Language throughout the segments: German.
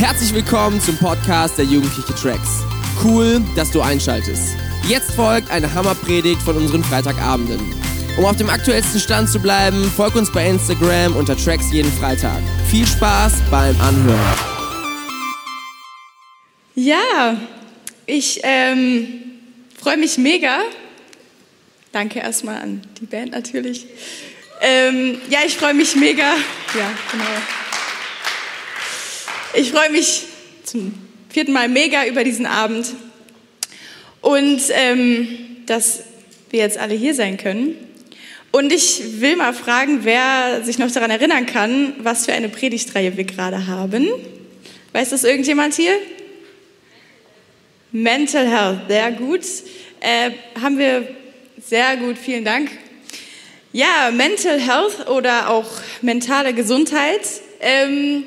Herzlich willkommen zum Podcast der Jugendliche Tracks. Cool, dass du einschaltest. Jetzt folgt eine Hammerpredigt von unseren Freitagabenden. Um auf dem aktuellsten Stand zu bleiben, folg uns bei Instagram unter Tracks jeden Freitag. Viel Spaß beim Anhören. Ja, ich ähm, freue mich mega. Danke erstmal an die Band natürlich. Ähm, ja, ich freue mich mega. Ja, genau. Ich freue mich zum vierten Mal mega über diesen Abend und ähm, dass wir jetzt alle hier sein können. Und ich will mal fragen, wer sich noch daran erinnern kann, was für eine Predigtreihe wir gerade haben. Weiß das irgendjemand hier? Mental Health, sehr gut. Äh, haben wir sehr gut, vielen Dank. Ja, Mental Health oder auch mentale Gesundheit. Ähm,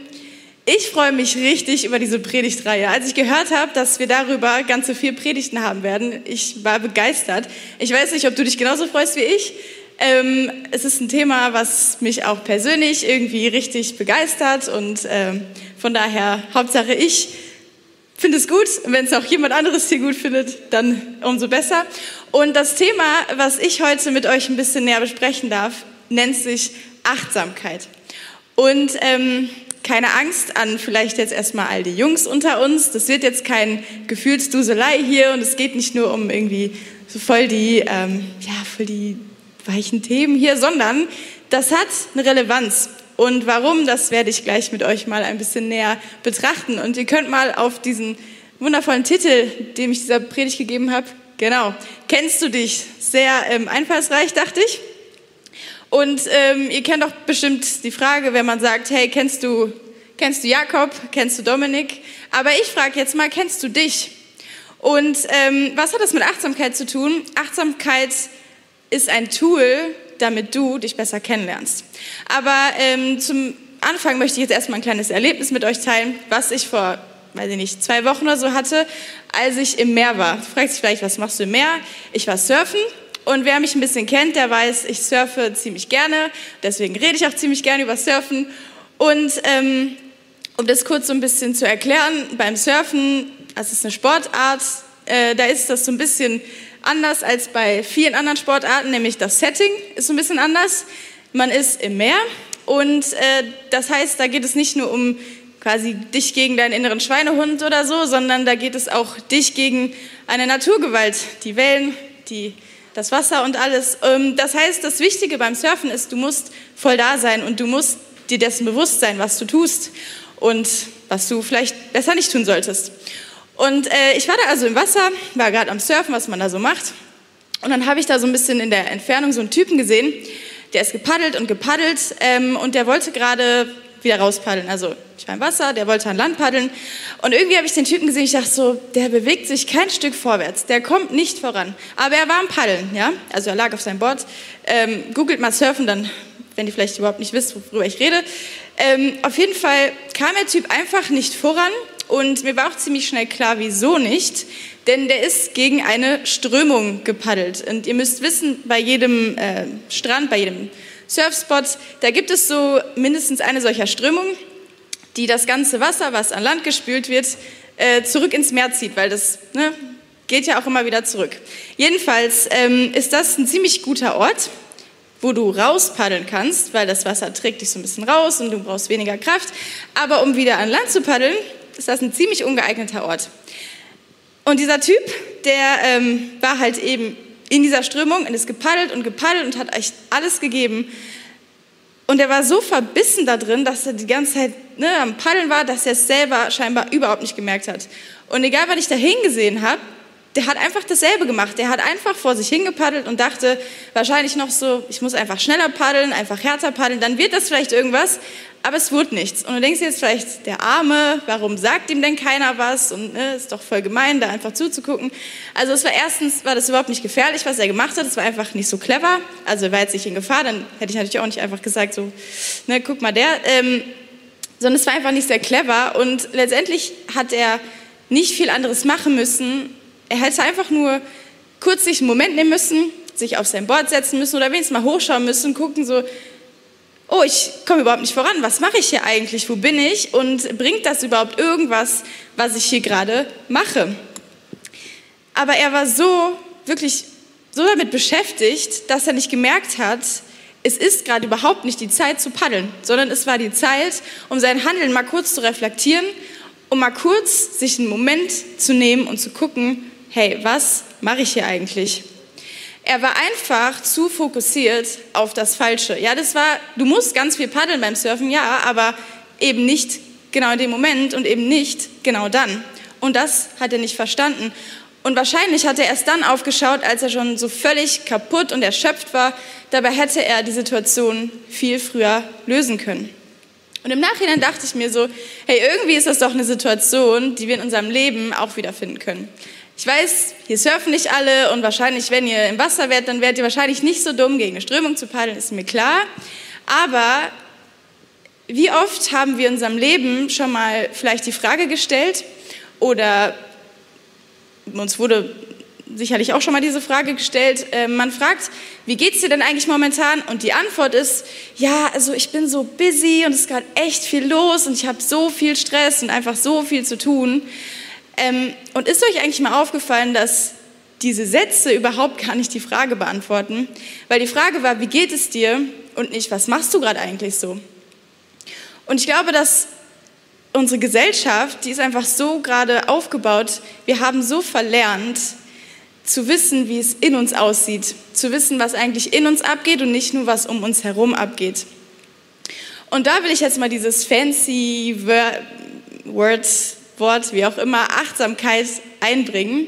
ich freue mich richtig über diese Predigtreihe. Als ich gehört habe, dass wir darüber ganz so viele Predigten haben werden, ich war begeistert. Ich weiß nicht, ob du dich genauso freust wie ich. Ähm, es ist ein Thema, was mich auch persönlich irgendwie richtig begeistert und ähm, von daher Hauptsache ich finde es gut. Wenn es auch jemand anderes hier gut findet, dann umso besser. Und das Thema, was ich heute mit euch ein bisschen näher besprechen darf, nennt sich Achtsamkeit. Und ähm, keine Angst an vielleicht jetzt erstmal all die Jungs unter uns. Das wird jetzt kein Gefühlsduselei hier und es geht nicht nur um irgendwie so voll die, ähm, ja, voll die weichen Themen hier, sondern das hat eine Relevanz. Und warum, das werde ich gleich mit euch mal ein bisschen näher betrachten. Und ihr könnt mal auf diesen wundervollen Titel, den ich dieser Predigt gegeben habe, genau, kennst du dich? Sehr ähm, einfallsreich, dachte ich. Und ähm, ihr kennt doch bestimmt die Frage, wenn man sagt, hey, kennst du, kennst du Jakob, kennst du Dominik? Aber ich frage jetzt mal, kennst du dich? Und ähm, was hat das mit Achtsamkeit zu tun? Achtsamkeit ist ein Tool, damit du dich besser kennenlernst. Aber ähm, zum Anfang möchte ich jetzt erstmal ein kleines Erlebnis mit euch teilen, was ich vor, weiß ich nicht, zwei Wochen oder so hatte, als ich im Meer war. Du fragst dich vielleicht, was machst du im Meer? Ich war surfen und wer mich ein bisschen kennt, der weiß, ich surfe ziemlich gerne. Deswegen rede ich auch ziemlich gerne über Surfen. Und ähm, um das kurz so ein bisschen zu erklären, beim Surfen, das ist eine Sportart, äh, da ist das so ein bisschen anders als bei vielen anderen Sportarten, nämlich das Setting ist so ein bisschen anders. Man ist im Meer und äh, das heißt, da geht es nicht nur um quasi dich gegen deinen inneren Schweinehund oder so, sondern da geht es auch dich gegen eine Naturgewalt, die Wellen, die das Wasser und alles. Ähm, das heißt, das Wichtige beim Surfen ist, du musst voll da sein und du musst dir dessen bewusst sein, was du tust und was du vielleicht besser nicht tun solltest. Und äh, ich war da also im Wasser, war gerade am Surfen, was man da so macht. Und dann habe ich da so ein bisschen in der Entfernung so einen Typen gesehen, der ist gepaddelt und gepaddelt ähm, und der wollte gerade wieder rauspaddeln. Also ich war im Wasser, der wollte an Land paddeln. Und irgendwie habe ich den Typen gesehen, ich dachte so, der bewegt sich kein Stück vorwärts, der kommt nicht voran. Aber er war am Paddeln, ja. Also er lag auf seinem Board. Ähm, googelt mal Surfen, dann, wenn ihr vielleicht überhaupt nicht wisst, worüber ich rede. Ähm, auf jeden Fall kam der Typ einfach nicht voran und mir war auch ziemlich schnell klar, wieso nicht. Denn der ist gegen eine Strömung gepaddelt. Und ihr müsst wissen, bei jedem äh, Strand, bei jedem Surfspot, da gibt es so mindestens eine solcher Strömung, die das ganze Wasser, was an Land gespült wird, äh, zurück ins Meer zieht, weil das ne, geht ja auch immer wieder zurück. Jedenfalls ähm, ist das ein ziemlich guter Ort, wo du rauspaddeln kannst, weil das Wasser trägt dich so ein bisschen raus und du brauchst weniger Kraft. Aber um wieder an Land zu paddeln, ist das ein ziemlich ungeeigneter Ort. Und dieser Typ, der ähm, war halt eben in dieser Strömung und ist gepaddelt und gepaddelt und hat echt alles gegeben. Und er war so verbissen da drin, dass er die ganze Zeit ne, am Paddeln war, dass er es selber scheinbar überhaupt nicht gemerkt hat. Und egal, was ich da hingesehen habe, der hat einfach dasselbe gemacht. Der hat einfach vor sich hingepaddelt und dachte wahrscheinlich noch so, ich muss einfach schneller paddeln, einfach härter paddeln, dann wird das vielleicht irgendwas aber es wurde nichts. Und du denkst jetzt vielleicht, der Arme, warum sagt ihm denn keiner was? Und ne, ist doch voll gemein, da einfach zuzugucken. Also es war erstens, war das überhaupt nicht gefährlich, was er gemacht hat. Es war einfach nicht so clever. Also er war jetzt nicht in Gefahr, dann hätte ich natürlich auch nicht einfach gesagt, so, ne, guck mal der. Ähm, sondern es war einfach nicht sehr clever. Und letztendlich hat er nicht viel anderes machen müssen. Er hätte einfach nur kurz sich einen Moment nehmen müssen, sich auf sein Board setzen müssen oder wenigstens mal hochschauen müssen, gucken so, oh, ich komme überhaupt nicht voran, was mache ich hier eigentlich, wo bin ich und bringt das überhaupt irgendwas, was ich hier gerade mache? Aber er war so, wirklich so damit beschäftigt, dass er nicht gemerkt hat, es ist gerade überhaupt nicht die Zeit zu paddeln, sondern es war die Zeit, um sein Handeln mal kurz zu reflektieren, um mal kurz sich einen Moment zu nehmen und zu gucken, hey, was mache ich hier eigentlich? Er war einfach zu fokussiert auf das Falsche. Ja, das war, du musst ganz viel paddeln beim Surfen, ja, aber eben nicht genau in dem Moment und eben nicht genau dann. Und das hat er nicht verstanden. Und wahrscheinlich hat er erst dann aufgeschaut, als er schon so völlig kaputt und erschöpft war. Dabei hätte er die Situation viel früher lösen können. Und im Nachhinein dachte ich mir so, hey, irgendwie ist das doch eine Situation, die wir in unserem Leben auch wiederfinden können. Ich weiß, hier surfen nicht alle und wahrscheinlich, wenn ihr im Wasser wärt, dann wärt ihr wahrscheinlich nicht so dumm, gegen eine Strömung zu paddeln, ist mir klar. Aber wie oft haben wir in unserem Leben schon mal vielleicht die Frage gestellt oder uns wurde sicherlich auch schon mal diese Frage gestellt. Äh, man fragt, wie geht's dir denn eigentlich momentan? Und die Antwort ist, ja, also ich bin so busy und es ist gerade echt viel los und ich habe so viel Stress und einfach so viel zu tun. Ähm, und ist euch eigentlich mal aufgefallen, dass diese Sätze überhaupt gar nicht die Frage beantworten? Weil die Frage war, wie geht es dir? Und nicht, was machst du gerade eigentlich so? Und ich glaube, dass unsere Gesellschaft, die ist einfach so gerade aufgebaut, wir haben so verlernt, zu wissen, wie es in uns aussieht, zu wissen, was eigentlich in uns abgeht und nicht nur, was um uns herum abgeht. Und da will ich jetzt mal dieses fancy Word Wort, wie auch immer, Achtsamkeit einbringen.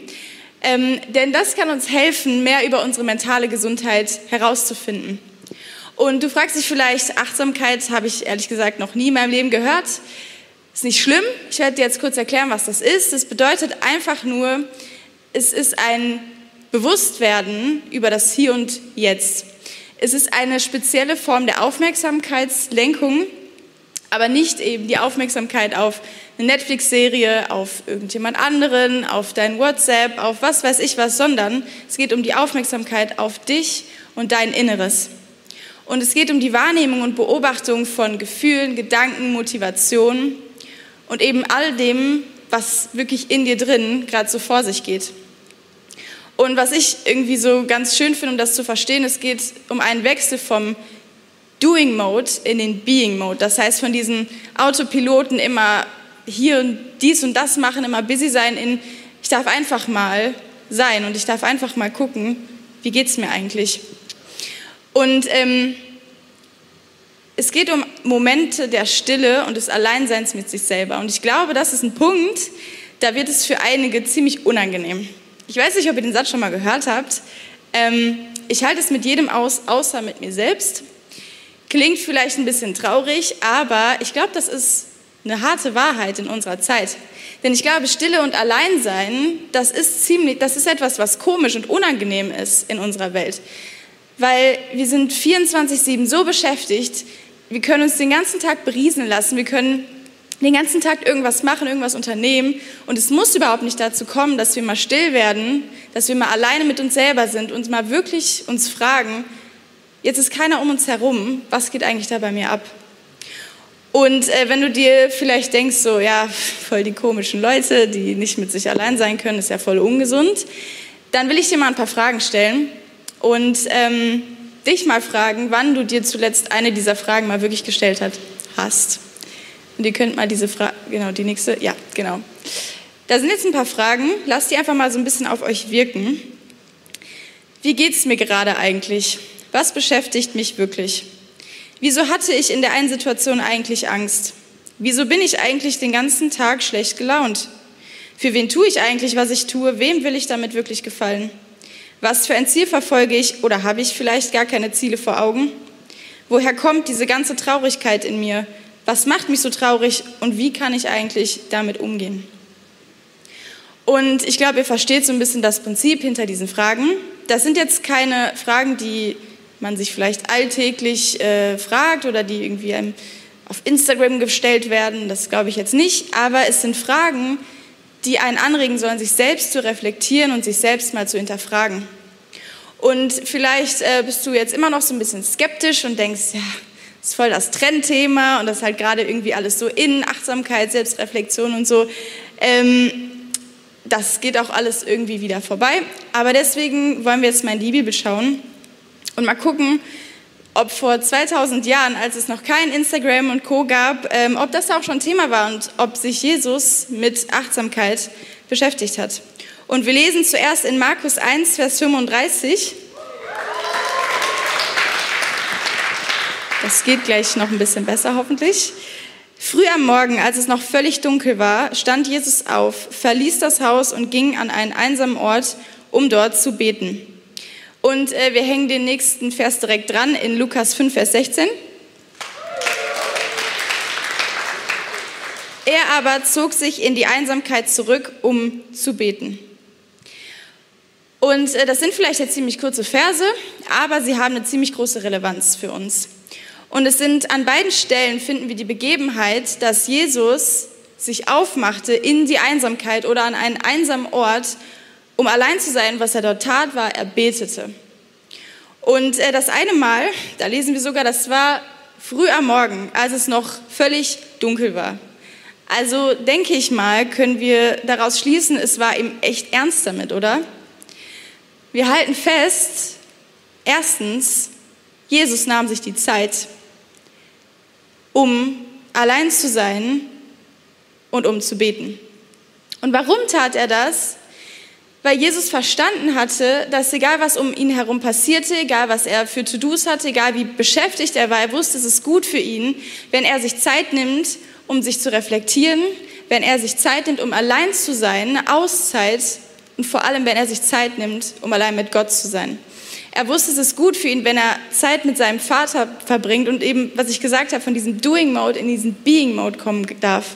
Ähm, denn das kann uns helfen, mehr über unsere mentale Gesundheit herauszufinden. Und du fragst dich vielleicht, Achtsamkeit habe ich ehrlich gesagt noch nie in meinem Leben gehört. Ist nicht schlimm. Ich werde dir jetzt kurz erklären, was das ist. Das bedeutet einfach nur, es ist ein Bewusstwerden über das Hier und Jetzt. Es ist eine spezielle Form der Aufmerksamkeitslenkung, aber nicht eben die Aufmerksamkeit auf eine Netflix-Serie, auf irgendjemand anderen, auf dein WhatsApp, auf was weiß ich was, sondern es geht um die Aufmerksamkeit auf dich und dein Inneres. Und es geht um die Wahrnehmung und Beobachtung von Gefühlen, Gedanken, Motivationen und eben all dem, was wirklich in dir drin gerade so vor sich geht. Und was ich irgendwie so ganz schön finde, um das zu verstehen, es geht um einen Wechsel vom Doing Mode in den Being Mode. Das heißt, von diesen Autopiloten immer hier und dies und das machen, immer busy sein, in ich darf einfach mal sein und ich darf einfach mal gucken, wie geht es mir eigentlich. Und ähm, es geht um Momente der Stille und des Alleinseins mit sich selber. Und ich glaube, das ist ein Punkt, da wird es für einige ziemlich unangenehm. Ich weiß nicht, ob ihr den Satz schon mal gehört habt. Ähm, ich halte es mit jedem aus, außer mit mir selbst. Klingt vielleicht ein bisschen traurig, aber ich glaube, das ist eine harte Wahrheit in unserer Zeit. Denn ich glaube, Stille und Alleinsein, das ist ziemlich, das ist etwas, was komisch und unangenehm ist in unserer Welt. Weil wir sind 24-7 so beschäftigt, wir können uns den ganzen Tag berieseln lassen, wir können den ganzen Tag irgendwas machen, irgendwas unternehmen. Und es muss überhaupt nicht dazu kommen, dass wir mal still werden, dass wir mal alleine mit uns selber sind und mal wirklich uns fragen, jetzt ist keiner um uns herum, was geht eigentlich da bei mir ab? Und äh, wenn du dir vielleicht denkst, so, ja, voll die komischen Leute, die nicht mit sich allein sein können, ist ja voll ungesund, dann will ich dir mal ein paar Fragen stellen und ähm, dich mal fragen, wann du dir zuletzt eine dieser Fragen mal wirklich gestellt hat, hast. Und ihr könnt mal diese Frage, genau, die nächste, ja, genau. Da sind jetzt ein paar Fragen, lasst die einfach mal so ein bisschen auf euch wirken. Wie geht es mir gerade eigentlich? Was beschäftigt mich wirklich? Wieso hatte ich in der einen Situation eigentlich Angst? Wieso bin ich eigentlich den ganzen Tag schlecht gelaunt? Für wen tue ich eigentlich, was ich tue? Wem will ich damit wirklich gefallen? Was für ein Ziel verfolge ich oder habe ich vielleicht gar keine Ziele vor Augen? Woher kommt diese ganze Traurigkeit in mir? Was macht mich so traurig und wie kann ich eigentlich damit umgehen? Und ich glaube, ihr versteht so ein bisschen das Prinzip hinter diesen Fragen. Das sind jetzt keine Fragen, die man sich vielleicht alltäglich äh, fragt oder die irgendwie einem auf Instagram gestellt werden. Das glaube ich jetzt nicht. Aber es sind Fragen, die einen anregen sollen, sich selbst zu reflektieren und sich selbst mal zu hinterfragen. Und vielleicht äh, bist du jetzt immer noch so ein bisschen skeptisch und denkst, ja, ist voll das Trendthema und das ist halt gerade irgendwie alles so in, Achtsamkeit, Selbstreflexion und so. Ähm, das geht auch alles irgendwie wieder vorbei. Aber deswegen wollen wir jetzt mal in die Bibel schauen und mal gucken, ob vor 2000 Jahren, als es noch kein Instagram und Co gab, ähm, ob das auch schon Thema war und ob sich Jesus mit Achtsamkeit beschäftigt hat. Und wir lesen zuerst in Markus 1, Vers 35. Das geht gleich noch ein bisschen besser, hoffentlich. Früh am Morgen, als es noch völlig dunkel war, stand Jesus auf, verließ das Haus und ging an einen einsamen Ort, um dort zu beten. Und äh, wir hängen den nächsten Vers direkt dran in Lukas 5, Vers 16. Er aber zog sich in die Einsamkeit zurück, um zu beten. Und äh, das sind vielleicht jetzt ziemlich kurze Verse, aber sie haben eine ziemlich große Relevanz für uns. Und es sind an beiden Stellen finden wir die Begebenheit, dass Jesus sich aufmachte in die Einsamkeit oder an einen einsamen Ort, um allein zu sein. Was er dort tat, war, er betete. Und äh, das eine Mal, da lesen wir sogar, das war früh am Morgen, als es noch völlig dunkel war. Also denke ich mal, können wir daraus schließen, es war ihm echt ernst damit, oder? Wir halten fest, erstens, Jesus nahm sich die Zeit, um allein zu sein und um zu beten. Und warum tat er das? Weil Jesus verstanden hatte, dass egal was um ihn herum passierte, egal was er für To-Dos hatte, egal wie beschäftigt er war, er wusste, es ist gut für ihn, wenn er sich Zeit nimmt, um sich zu reflektieren, wenn er sich Zeit nimmt, um allein zu sein, eine Auszeit und vor allem, wenn er sich Zeit nimmt, um allein mit Gott zu sein. Er wusste, es ist gut für ihn, wenn er Zeit mit seinem Vater verbringt und eben, was ich gesagt habe, von diesem Doing-Mode in diesen Being-Mode kommen darf.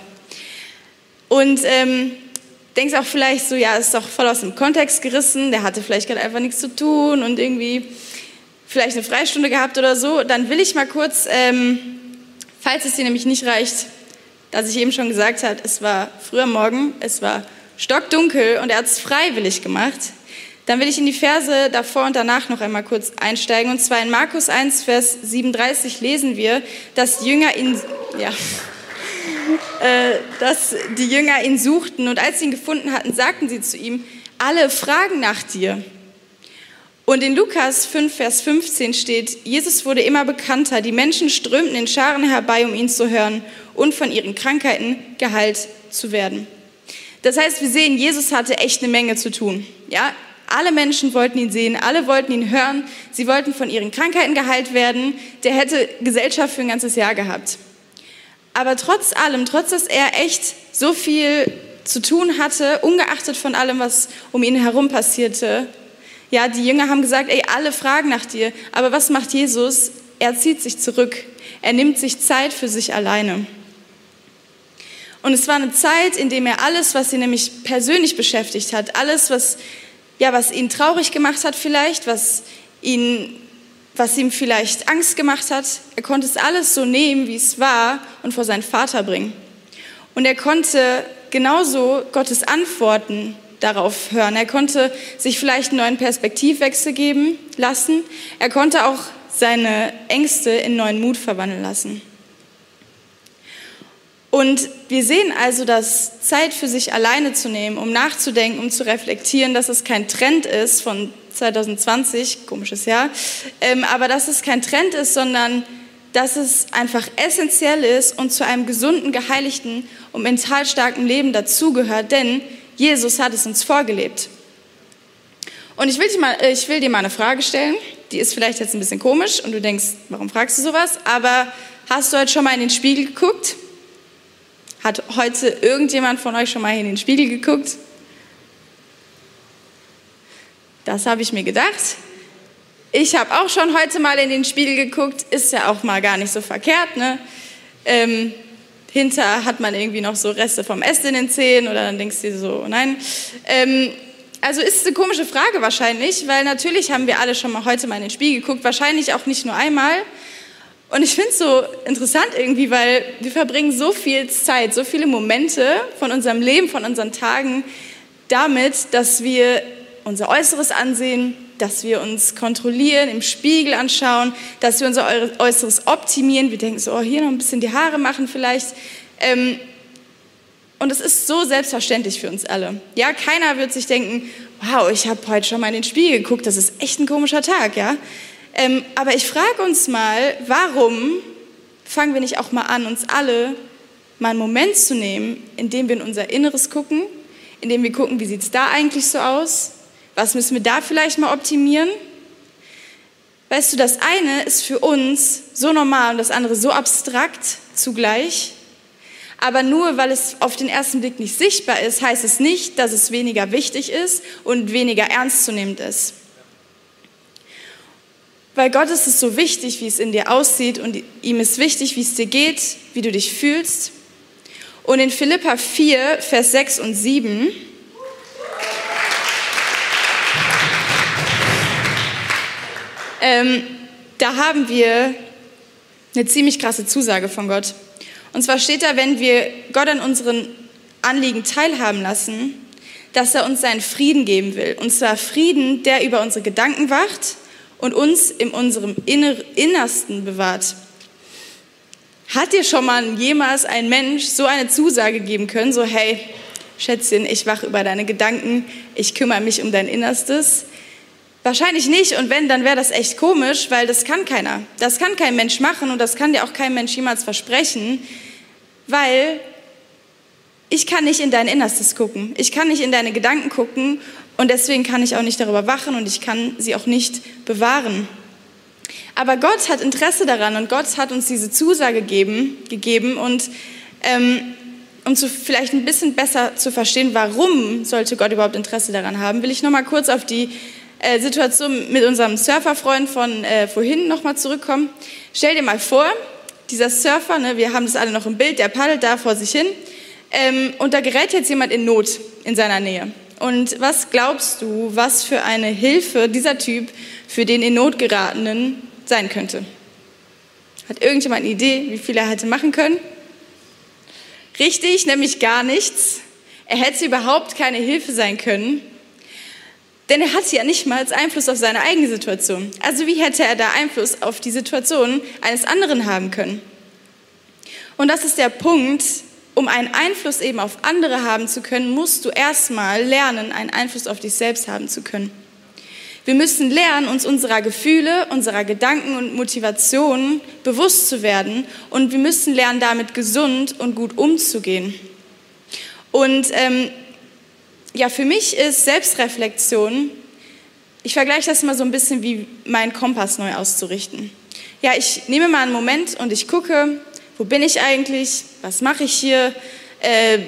Und ähm, denkst auch vielleicht so, ja, ist doch voll aus dem Kontext gerissen, der hatte vielleicht gerade einfach nichts zu tun und irgendwie vielleicht eine Freistunde gehabt oder so. Dann will ich mal kurz, ähm, falls es dir nämlich nicht reicht, dass ich eben schon gesagt habe, es war früher Morgen, es war stockdunkel und er hat es freiwillig gemacht. Dann will ich in die Verse davor und danach noch einmal kurz einsteigen. Und zwar in Markus 1, Vers 37 lesen wir, dass Jünger ihn, ja, äh, dass die Jünger ihn suchten und als sie ihn gefunden hatten, sagten sie zu ihm, alle fragen nach dir. Und in Lukas 5, Vers 15 steht, Jesus wurde immer bekannter, die Menschen strömten in Scharen herbei, um ihn zu hören und von ihren Krankheiten geheilt zu werden. Das heißt, wir sehen, Jesus hatte echt eine Menge zu tun. Ja, alle Menschen wollten ihn sehen, alle wollten ihn hören, sie wollten von ihren Krankheiten geheilt werden. Der hätte Gesellschaft für ein ganzes Jahr gehabt. Aber trotz allem, trotz dass er echt so viel zu tun hatte, ungeachtet von allem, was um ihn herum passierte, ja, die Jünger haben gesagt, ey, alle fragen nach dir. Aber was macht Jesus? Er zieht sich zurück. Er nimmt sich Zeit für sich alleine. Und es war eine Zeit, in der er alles, was ihn nämlich persönlich beschäftigt hat, alles, was ja, was ihn traurig gemacht hat vielleicht, was, ihn, was ihm vielleicht Angst gemacht hat. Er konnte es alles so nehmen, wie es war und vor seinen Vater bringen. Und er konnte genauso Gottes Antworten darauf hören. Er konnte sich vielleicht einen neuen Perspektivwechsel geben lassen. Er konnte auch seine Ängste in neuen Mut verwandeln lassen. Und wir sehen also, dass Zeit für sich alleine zu nehmen, um nachzudenken, um zu reflektieren, dass es kein Trend ist von 2020, komisches Jahr, ähm, aber dass es kein Trend ist, sondern dass es einfach essentiell ist und zu einem gesunden, geheiligten und mental starken Leben dazugehört, denn Jesus hat es uns vorgelebt. Und ich will, dir mal, ich will dir mal eine Frage stellen, die ist vielleicht jetzt ein bisschen komisch und du denkst, warum fragst du sowas? Aber hast du heute schon mal in den Spiegel geguckt? Hat heute irgendjemand von euch schon mal in den Spiegel geguckt? Das habe ich mir gedacht. Ich habe auch schon heute mal in den Spiegel geguckt. Ist ja auch mal gar nicht so verkehrt. Ne? Ähm, hinter hat man irgendwie noch so Reste vom Essen in den Zähnen oder dann denkst du dir so, nein. Ähm, also ist es eine komische Frage wahrscheinlich, weil natürlich haben wir alle schon mal heute mal in den Spiegel geguckt, wahrscheinlich auch nicht nur einmal. Und ich finde es so interessant irgendwie, weil wir verbringen so viel Zeit, so viele Momente von unserem Leben, von unseren Tagen damit, dass wir unser Äußeres ansehen, dass wir uns kontrollieren, im Spiegel anschauen, dass wir unser Äußeres optimieren. Wir denken so, oh, hier noch ein bisschen die Haare machen vielleicht. Ähm, und es ist so selbstverständlich für uns alle. Ja, keiner wird sich denken, wow, ich habe heute schon mal in den Spiegel geguckt, das ist echt ein komischer Tag, ja. Ähm, aber ich frage uns mal, warum fangen wir nicht auch mal an, uns alle mal einen Moment zu nehmen, in dem wir in unser Inneres gucken, in dem wir gucken, wie sieht es da eigentlich so aus? Was müssen wir da vielleicht mal optimieren? Weißt du, das eine ist für uns so normal und das andere so abstrakt zugleich. Aber nur weil es auf den ersten Blick nicht sichtbar ist, heißt es nicht, dass es weniger wichtig ist und weniger ernstzunehmend ist. Weil Gott ist es so wichtig, wie es in dir aussieht und ihm ist wichtig, wie es dir geht, wie du dich fühlst. Und in Philippa 4, Vers 6 und 7 ähm, da haben wir eine ziemlich krasse Zusage von Gott. Und zwar steht da, wenn wir Gott an unseren Anliegen teilhaben lassen, dass er uns seinen Frieden geben will. Und zwar Frieden, der über unsere Gedanken wacht und uns in unserem Innersten bewahrt. Hat dir schon mal jemals ein Mensch so eine Zusage geben können, so hey, Schätzchen, ich wache über deine Gedanken, ich kümmere mich um dein Innerstes? Wahrscheinlich nicht und wenn, dann wäre das echt komisch, weil das kann keiner. Das kann kein Mensch machen und das kann dir auch kein Mensch jemals versprechen, weil ich kann nicht in dein Innerstes gucken. Ich kann nicht in deine Gedanken gucken und deswegen kann ich auch nicht darüber wachen und ich kann sie auch nicht bewahren. Aber Gott hat Interesse daran und Gott hat uns diese Zusage geben, gegeben und ähm, um zu, vielleicht ein bisschen besser zu verstehen, warum sollte Gott überhaupt Interesse daran haben, will ich noch mal kurz auf die äh, Situation mit unserem Surferfreund von äh, vorhin noch mal zurückkommen. Stell dir mal vor, dieser Surfer, ne, wir haben das alle noch im Bild, der paddelt da vor sich hin ähm, und da gerät jetzt jemand in Not in seiner Nähe. Und was glaubst du, was für eine Hilfe dieser Typ für den in Not geratenen sein könnte. Hat irgendjemand eine Idee, wie viel er hätte machen können? Richtig, nämlich gar nichts. Er hätte überhaupt keine Hilfe sein können, denn er hat ja nicht mal Einfluss auf seine eigene Situation. Also wie hätte er da Einfluss auf die Situation eines anderen haben können? Und das ist der Punkt, um einen Einfluss eben auf andere haben zu können, musst du erstmal lernen, einen Einfluss auf dich selbst haben zu können. Wir müssen lernen, uns unserer Gefühle, unserer Gedanken und Motivationen bewusst zu werden und wir müssen lernen, damit gesund und gut umzugehen. Und ähm, ja, für mich ist Selbstreflexion, ich vergleiche das mal so ein bisschen wie meinen Kompass neu auszurichten. Ja, ich nehme mal einen Moment und ich gucke, wo bin ich eigentlich, was mache ich hier, äh,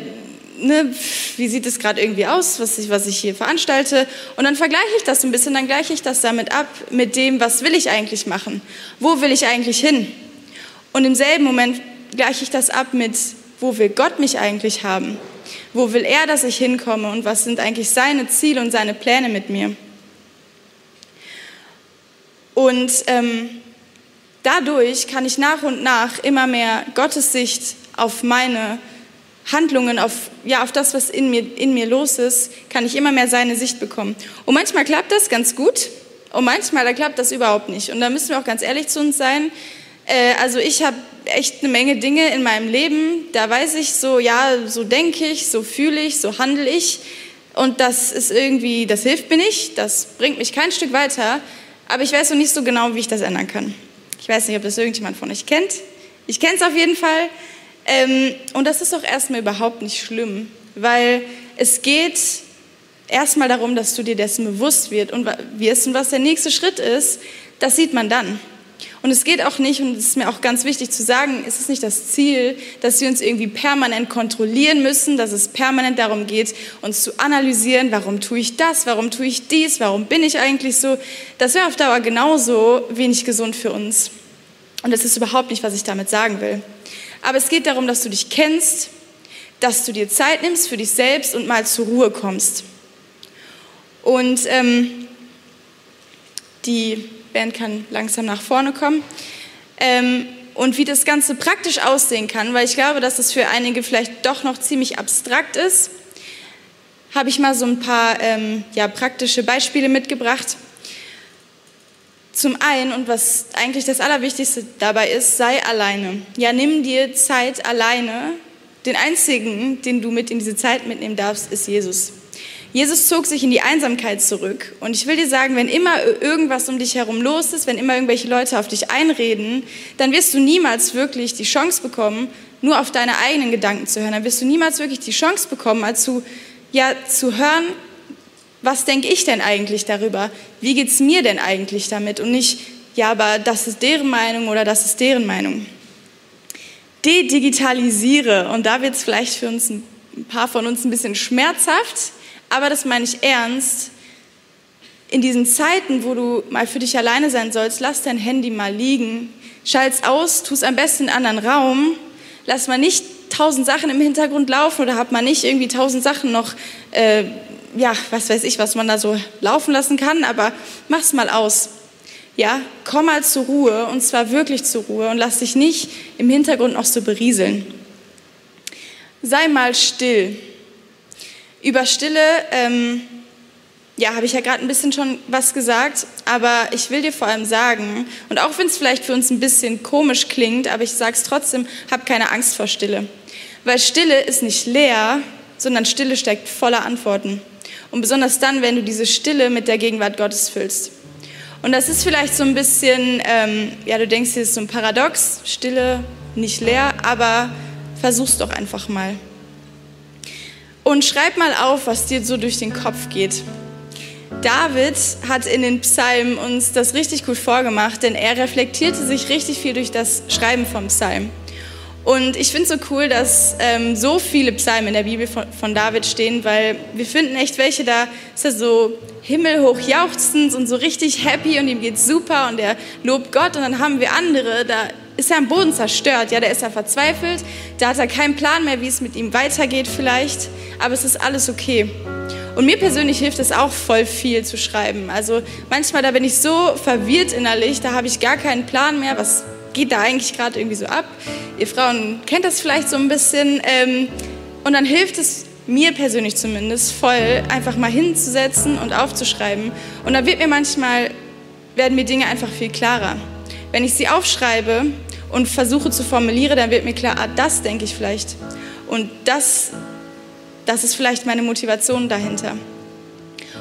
ne, wie sieht es gerade irgendwie aus, was ich, was ich hier veranstalte. Und dann vergleiche ich das ein bisschen, dann gleiche ich das damit ab mit dem, was will ich eigentlich machen, wo will ich eigentlich hin. Und im selben Moment gleiche ich das ab mit, wo will Gott mich eigentlich haben, wo will er, dass ich hinkomme und was sind eigentlich seine Ziele und seine Pläne mit mir. Und ähm, dadurch kann ich nach und nach immer mehr Gottes Sicht auf meine Handlungen, auf, ja, auf das, was in mir, in mir los ist, kann ich immer mehr seine Sicht bekommen. Und manchmal klappt das ganz gut und manchmal da klappt das überhaupt nicht. Und da müssen wir auch ganz ehrlich zu uns sein. Äh, also ich habe echt eine Menge Dinge in meinem Leben, da weiß ich so, ja, so denke ich, so fühle ich, so handle ich. Und das ist irgendwie, das hilft mir nicht, das bringt mich kein Stück weiter. Aber ich weiß noch nicht so genau, wie ich das ändern kann. Ich weiß nicht, ob das irgendjemand von euch kennt. Ich kenne es auf jeden Fall. Ähm, und das ist auch erstmal überhaupt nicht schlimm, weil es geht erstmal darum, dass du dir dessen bewusst wird und wirst und was der nächste Schritt ist, das sieht man dann. Und es geht auch nicht, und es ist mir auch ganz wichtig zu sagen, es ist nicht das Ziel, dass wir uns irgendwie permanent kontrollieren müssen, dass es permanent darum geht, uns zu analysieren, warum tue ich das, warum tue ich dies, warum bin ich eigentlich so. Das wäre auf Dauer genauso wenig gesund für uns. Und das ist überhaupt nicht, was ich damit sagen will. Aber es geht darum, dass du dich kennst, dass du dir Zeit nimmst für dich selbst und mal zur Ruhe kommst. Und ähm, die Band kann langsam nach vorne kommen. Ähm, und wie das Ganze praktisch aussehen kann, weil ich glaube, dass es für einige vielleicht doch noch ziemlich abstrakt ist, habe ich mal so ein paar ähm, ja, praktische Beispiele mitgebracht. Zum einen, und was eigentlich das Allerwichtigste dabei ist, sei alleine. Ja, nimm dir Zeit alleine. Den einzigen, den du mit in diese Zeit mitnehmen darfst, ist Jesus. Jesus zog sich in die Einsamkeit zurück. Und ich will dir sagen, wenn immer irgendwas um dich herum los ist, wenn immer irgendwelche Leute auf dich einreden, dann wirst du niemals wirklich die Chance bekommen, nur auf deine eigenen Gedanken zu hören. Dann wirst du niemals wirklich die Chance bekommen, mal zu, ja, zu hören, was denke ich denn eigentlich darüber? Wie geht es mir denn eigentlich damit? Und nicht, ja, aber das ist deren Meinung oder das ist deren Meinung. Dedigitalisiere. Und da wird es vielleicht für uns ein paar von uns ein bisschen schmerzhaft, aber das meine ich ernst. In diesen Zeiten, wo du mal für dich alleine sein sollst, lass dein Handy mal liegen, schalt's aus, tu es am besten in einen anderen Raum, lass mal nicht tausend Sachen im Hintergrund laufen oder hab mal nicht irgendwie tausend Sachen noch, äh, ja, was weiß ich, was man da so laufen lassen kann, aber mach's mal aus. Ja, komm mal zur Ruhe und zwar wirklich zur Ruhe und lass dich nicht im Hintergrund noch so berieseln. Sei mal still. Über Stille, ähm, ja, habe ich ja gerade ein bisschen schon was gesagt, aber ich will dir vor allem sagen, und auch wenn es vielleicht für uns ein bisschen komisch klingt, aber ich sage es trotzdem, hab keine Angst vor Stille. Weil Stille ist nicht leer, sondern Stille steckt voller Antworten. Und besonders dann, wenn du diese Stille mit der Gegenwart Gottes füllst. Und das ist vielleicht so ein bisschen, ähm, ja, du denkst, hier ist so ein Paradox, Stille, nicht leer, aber versuch's doch einfach mal. Und schreib mal auf, was dir so durch den Kopf geht. David hat in den Psalmen uns das richtig gut vorgemacht, denn er reflektierte sich richtig viel durch das Schreiben vom Psalm. Und ich finde es so cool, dass ähm, so viele Psalmen in der Bibel von, von, David stehen, weil wir finden echt welche, da ist er so himmelhoch jauchzend und so richtig happy und ihm geht's super und er lobt Gott. Und dann haben wir andere, da ist er am Boden zerstört, ja, da ist er verzweifelt, da hat er keinen Plan mehr, wie es mit ihm weitergeht vielleicht, aber es ist alles okay. Und mir persönlich hilft es auch voll viel zu schreiben. Also manchmal, da bin ich so verwirrt innerlich, da habe ich gar keinen Plan mehr, was geht da eigentlich gerade irgendwie so ab. Ihr Frauen kennt das vielleicht so ein bisschen. Ähm, und dann hilft es mir persönlich zumindest voll, einfach mal hinzusetzen und aufzuschreiben. Und da wird mir manchmal, werden mir Dinge einfach viel klarer. Wenn ich sie aufschreibe und versuche zu formulieren, dann wird mir klar, ah, das denke ich vielleicht. Und das, das ist vielleicht meine Motivation dahinter.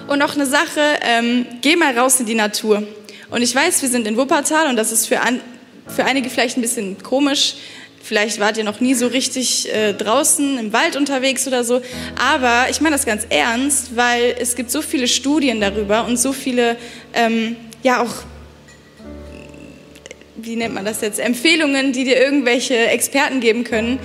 Und noch eine Sache, ähm, geh mal raus in die Natur. Und ich weiß, wir sind in Wuppertal und das ist für, an, für einige vielleicht ein bisschen komisch. Vielleicht wart ihr noch nie so richtig äh, draußen im Wald unterwegs oder so. Aber ich meine das ganz ernst, weil es gibt so viele Studien darüber und so viele, ähm, ja auch wie nennt man das jetzt, Empfehlungen, die dir irgendwelche Experten geben können.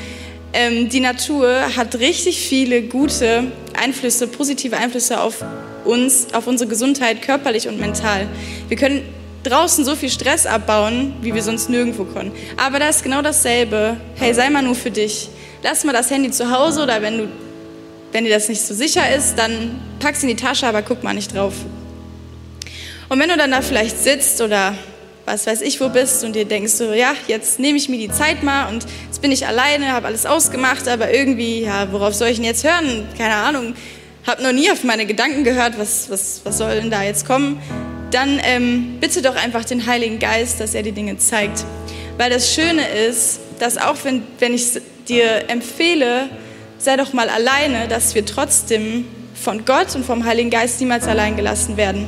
Ähm, die Natur hat richtig viele gute Einflüsse, positive Einflüsse auf uns, auf unsere Gesundheit, körperlich und mental. Wir können draußen so viel Stress abbauen, wie wir sonst nirgendwo können. Aber da ist genau dasselbe. Hey, sei mal nur für dich. Lass mal das Handy zu Hause oder wenn, du, wenn dir das nicht so sicher ist, dann pack es in die Tasche, aber guck mal nicht drauf. Und wenn du dann da vielleicht sitzt oder was weiß ich wo bist und dir denkst so, ja, jetzt nehme ich mir die Zeit mal und jetzt bin ich alleine, habe alles ausgemacht, aber irgendwie, ja, worauf soll ich denn jetzt hören? Keine Ahnung, habe noch nie auf meine Gedanken gehört, was, was, was soll denn da jetzt kommen? Dann ähm, bitte doch einfach den Heiligen Geist, dass er die Dinge zeigt. Weil das Schöne ist, dass auch wenn, wenn ich dir empfehle, sei doch mal alleine, dass wir trotzdem von Gott und vom Heiligen Geist niemals allein gelassen werden.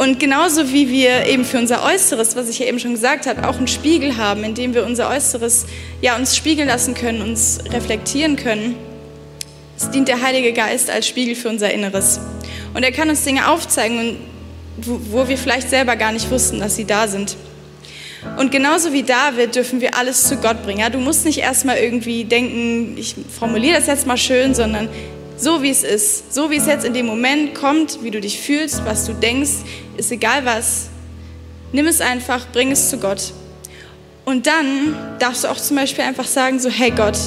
Und genauso wie wir eben für unser Äußeres, was ich ja eben schon gesagt habe, auch einen Spiegel haben, in dem wir unser Äußeres ja uns spiegeln lassen können, uns reflektieren können, es dient der Heilige Geist als Spiegel für unser Inneres. Und er kann uns Dinge aufzeigen, wo, wir vielleicht selber gar nicht wussten, dass sie da sind. Und genauso wie David dürfen wir alles zu Gott bringen. Ja, du musst nicht erstmal irgendwie denken, ich formuliere das jetzt mal schön, sondern so wie es ist, so wie es jetzt in dem Moment kommt, wie du dich fühlst, was du denkst, ist egal was. Nimm es einfach, bring es zu Gott. Und dann darfst du auch zum Beispiel einfach sagen, so, hey Gott,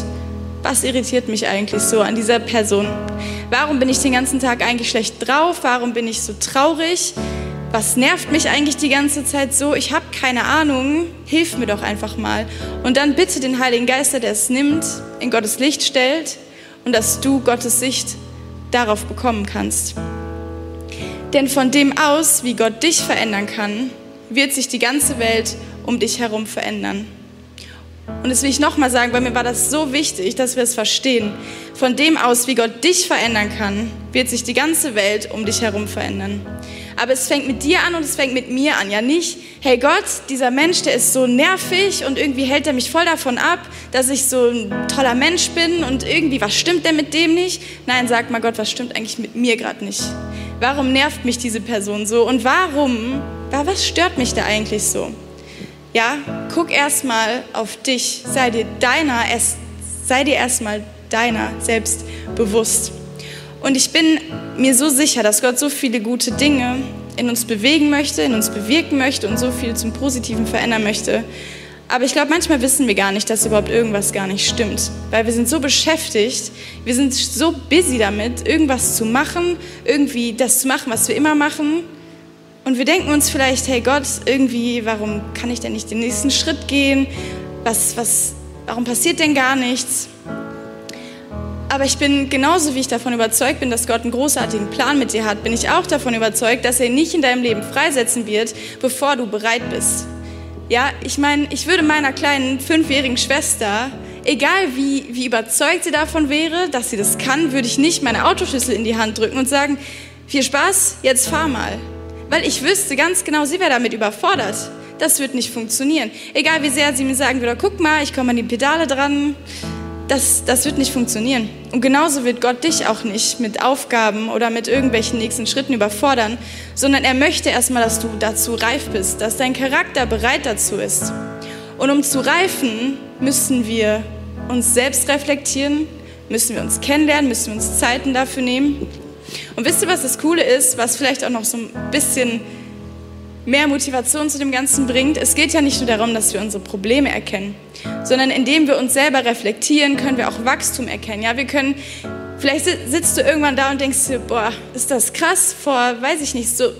was irritiert mich eigentlich so an dieser Person? Warum bin ich den ganzen Tag eigentlich schlecht drauf? Warum bin ich so traurig? Was nervt mich eigentlich die ganze Zeit so? Ich habe keine Ahnung. Hilf mir doch einfach mal. Und dann bitte den Heiligen Geist, der es nimmt, in Gottes Licht stellt und dass du Gottes Sicht darauf bekommen kannst. Denn von dem aus, wie Gott dich verändern kann, wird sich die ganze Welt um dich herum verändern. Und das will ich nochmal sagen, weil mir war das so wichtig, dass wir es verstehen. Von dem aus, wie Gott dich verändern kann, wird sich die ganze Welt um dich herum verändern. Aber es fängt mit dir an und es fängt mit mir an. Ja nicht, hey Gott, dieser Mensch, der ist so nervig und irgendwie hält er mich voll davon ab, dass ich so ein toller Mensch bin und irgendwie, was stimmt denn mit dem nicht? Nein, sag mal Gott, was stimmt eigentlich mit mir gerade nicht? Warum nervt mich diese Person so? Und warum, was stört mich da eigentlich so? Ja, guck erstmal auf dich, sei dir deiner, sei dir erstmal deiner selbst bewusst. Und ich bin mir so sicher, dass Gott so viele gute Dinge in uns bewegen möchte, in uns bewirken möchte und so viel zum Positiven verändern möchte. Aber ich glaube, manchmal wissen wir gar nicht, dass überhaupt irgendwas gar nicht stimmt. Weil wir sind so beschäftigt, wir sind so busy damit, irgendwas zu machen, irgendwie das zu machen, was wir immer machen. Und wir denken uns vielleicht, hey Gott, irgendwie, warum kann ich denn nicht den nächsten Schritt gehen? Was, was, warum passiert denn gar nichts? Aber ich bin genauso wie ich davon überzeugt bin, dass Gott einen großartigen Plan mit dir hat, bin ich auch davon überzeugt, dass er ihn nicht in deinem Leben freisetzen wird, bevor du bereit bist. Ja, ich meine, ich würde meiner kleinen fünfjährigen Schwester, egal wie, wie überzeugt sie davon wäre, dass sie das kann, würde ich nicht meine Autoschlüssel in die Hand drücken und sagen, viel Spaß, jetzt fahr mal. Weil ich wüsste ganz genau, sie wäre damit überfordert. Das wird nicht funktionieren. Egal wie sehr sie mir sagen würde, guck mal, ich komme an die Pedale dran. Das, das wird nicht funktionieren. Und genauso wird Gott dich auch nicht mit Aufgaben oder mit irgendwelchen nächsten Schritten überfordern, sondern er möchte erstmal, dass du dazu reif bist, dass dein Charakter bereit dazu ist. Und um zu reifen, müssen wir uns selbst reflektieren, müssen wir uns kennenlernen, müssen wir uns Zeiten dafür nehmen. Und wisst ihr, was das Coole ist, was vielleicht auch noch so ein bisschen mehr Motivation zu dem Ganzen bringt? Es geht ja nicht nur darum, dass wir unsere Probleme erkennen, sondern indem wir uns selber reflektieren, können wir auch Wachstum erkennen. Ja, wir können, vielleicht sitzt du irgendwann da und denkst dir, boah, ist das krass, vor, weiß ich nicht, so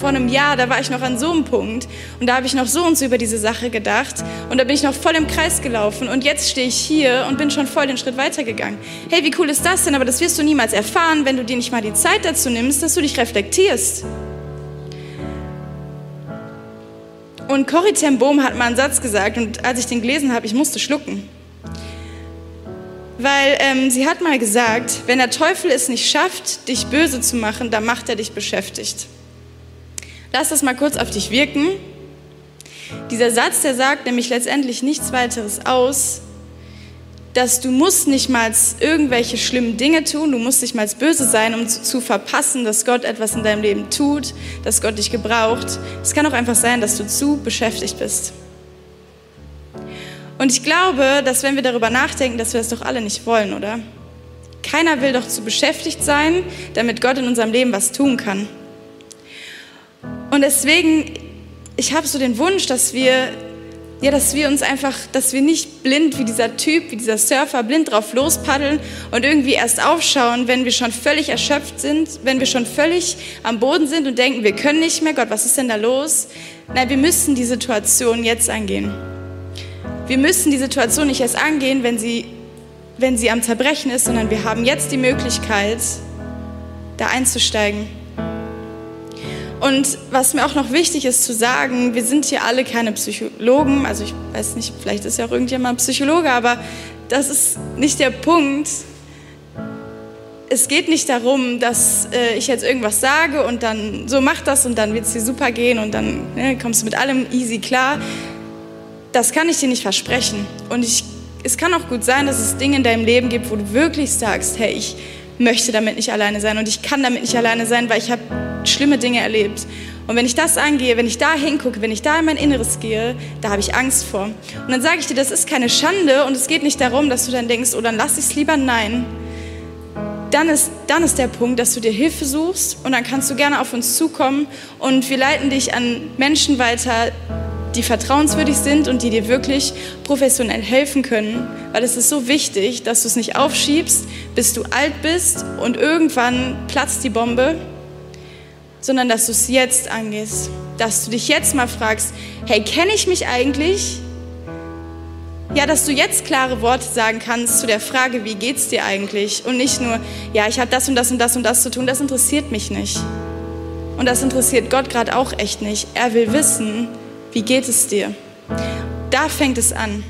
vor einem Jahr, da war ich noch an so einem Punkt und da habe ich noch so und so über diese Sache gedacht und da bin ich noch voll im Kreis gelaufen und jetzt stehe ich hier und bin schon voll den Schritt weitergegangen. Hey, wie cool ist das denn? Aber das wirst du niemals erfahren, wenn du dir nicht mal die Zeit dazu nimmst, dass du dich reflektierst. Und Corrie ten Bohm hat mal einen Satz gesagt und als ich den gelesen habe, ich musste schlucken. Weil ähm, sie hat mal gesagt, wenn der Teufel es nicht schafft, dich böse zu machen, dann macht er dich beschäftigt. Lass das mal kurz auf dich wirken. Dieser Satz, der sagt nämlich letztendlich nichts weiteres aus, dass du musst nicht mal irgendwelche schlimmen Dinge tun, du musst nicht mal böse sein, um zu, zu, verpassen, dass Gott etwas in deinem Leben tut, dass Gott dich gebraucht. Es kann auch einfach sein, dass du zu beschäftigt bist. Und ich glaube, dass wenn wir darüber nachdenken, dass wir das doch alle nicht wollen, oder? Keiner will doch zu beschäftigt sein, damit Gott in unserem Leben was tun kann. Und deswegen, ich habe so den Wunsch, dass wir, ja, dass wir uns einfach, dass wir nicht blind wie dieser Typ, wie dieser Surfer, blind drauf lospaddeln und irgendwie erst aufschauen, wenn wir schon völlig erschöpft sind, wenn wir schon völlig am Boden sind und denken, wir können nicht mehr, Gott, was ist denn da los? Nein, wir müssen die Situation jetzt angehen. Wir müssen die Situation nicht erst angehen, wenn sie, wenn sie am Zerbrechen ist, sondern wir haben jetzt die Möglichkeit, da einzusteigen. Und was mir auch noch wichtig ist zu sagen, wir sind hier alle keine Psychologen. Also ich weiß nicht, vielleicht ist ja auch irgendjemand Psychologe, aber das ist nicht der Punkt. Es geht nicht darum, dass äh, ich jetzt irgendwas sage und dann so mach das und dann wird es dir super gehen und dann ne, kommst du mit allem easy klar. Das kann ich dir nicht versprechen. Und ich, es kann auch gut sein, dass es Dinge in deinem Leben gibt, wo du wirklich sagst, hey, ich möchte damit nicht alleine sein und ich kann damit nicht alleine sein, weil ich habe schlimme Dinge erlebt. Und wenn ich das angehe, wenn ich da hingucke, wenn ich da in mein Inneres gehe, da habe ich Angst vor. Und dann sage ich dir, das ist keine Schande und es geht nicht darum, dass du dann denkst, oh, dann lass ich es lieber. Nein. Dann ist, dann ist der Punkt, dass du dir Hilfe suchst und dann kannst du gerne auf uns zukommen und wir leiten dich an Menschen weiter, die vertrauenswürdig sind und die dir wirklich professionell helfen können, weil es ist so wichtig, dass du es nicht aufschiebst, bis du alt bist und irgendwann platzt die Bombe sondern dass du es jetzt angehst. Dass du dich jetzt mal fragst, hey, kenne ich mich eigentlich? Ja, dass du jetzt klare Worte sagen kannst zu der Frage, wie geht's dir eigentlich? Und nicht nur, ja, ich habe das und das und das und das zu tun, das interessiert mich nicht. Und das interessiert Gott gerade auch echt nicht. Er will wissen, Wie geht es dir? Da fängt es an.